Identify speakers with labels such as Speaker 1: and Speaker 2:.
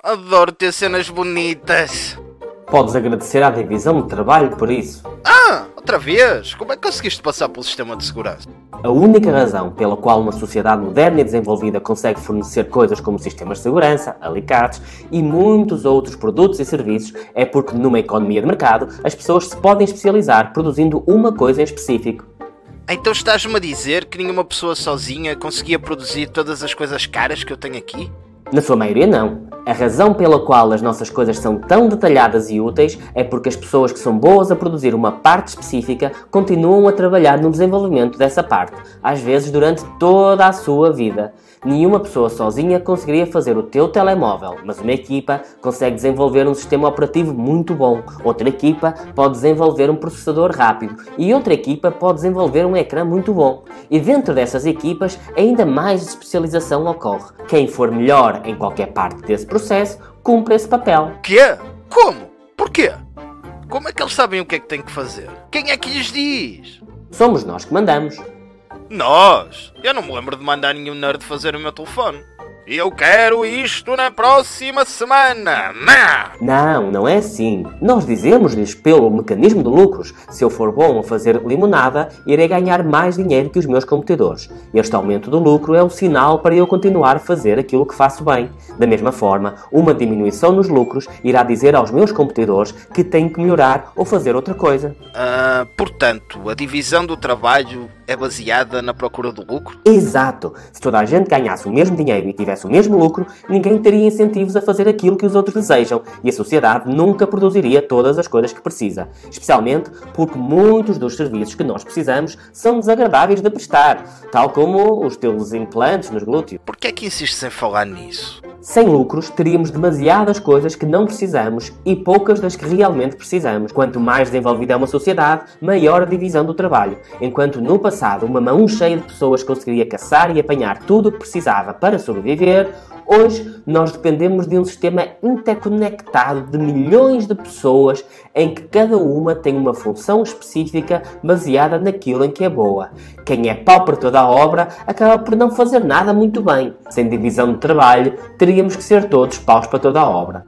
Speaker 1: Adoro ter cenas bonitas.
Speaker 2: Podes agradecer à divisão de trabalho por isso.
Speaker 1: Ah, outra vez? Como é que conseguiste passar pelo sistema de segurança?
Speaker 2: A única razão pela qual uma sociedade moderna e desenvolvida consegue fornecer coisas como sistemas de segurança, alicates e muitos outros produtos e serviços é porque numa economia de mercado as pessoas se podem especializar produzindo uma coisa em específico.
Speaker 1: Então estás-me a dizer que nenhuma pessoa sozinha conseguia produzir todas as coisas caras que eu tenho aqui?
Speaker 2: Na sua maioria, não. A razão pela qual as nossas coisas são tão detalhadas e úteis é porque as pessoas que são boas a produzir uma parte específica continuam a trabalhar no desenvolvimento dessa parte, às vezes durante toda a sua vida. Nenhuma pessoa sozinha conseguiria fazer o teu telemóvel, mas uma equipa consegue desenvolver um sistema operativo muito bom. Outra equipa pode desenvolver um processador rápido e outra equipa pode desenvolver um ecrã muito bom. E dentro dessas equipas, ainda mais especialização ocorre. Quem for melhor em qualquer parte desse processo cumpre esse papel.
Speaker 1: Quê? Como? Porquê? Como é que eles sabem o que é que têm que fazer? Quem é que lhes diz?
Speaker 2: Somos nós que mandamos.
Speaker 1: Nós? Eu não me lembro de mandar nenhum nerd fazer o meu telefone. E eu quero isto na próxima semana! Não!
Speaker 2: Não, é assim. Nós dizemos-lhes pelo mecanismo de lucros. Se eu for bom a fazer limonada, irei ganhar mais dinheiro que os meus competidores. Este aumento do lucro é um sinal para eu continuar a fazer aquilo que faço bem. Da mesma forma, uma diminuição nos lucros irá dizer aos meus competidores que têm que melhorar ou fazer outra coisa.
Speaker 1: Ah, portanto, a divisão do trabalho é baseada na procura do lucro?
Speaker 2: Exato! Se toda a gente ganhasse o mesmo dinheiro e tivesse o mesmo lucro, ninguém teria incentivos a fazer aquilo que os outros desejam e a sociedade nunca produziria todas as coisas que precisa. Especialmente porque muitos dos serviços que nós precisamos são desagradáveis de prestar, tal como os teus implantes nos glúteos.
Speaker 1: Por que é que insistes em falar nisso?
Speaker 2: Sem lucros, teríamos demasiadas coisas que não precisamos e poucas das que realmente precisamos. Quanto mais desenvolvida é uma sociedade, maior a divisão do trabalho. Enquanto no passado uma mão cheia de pessoas conseguiria caçar e apanhar tudo o que precisava para sobreviver, Hoje nós dependemos de um sistema interconectado de milhões de pessoas em que cada uma tem uma função específica baseada naquilo em que é boa. Quem é pau para toda a obra acaba por não fazer nada muito bem. Sem divisão de trabalho, teríamos que ser todos paus para toda a obra.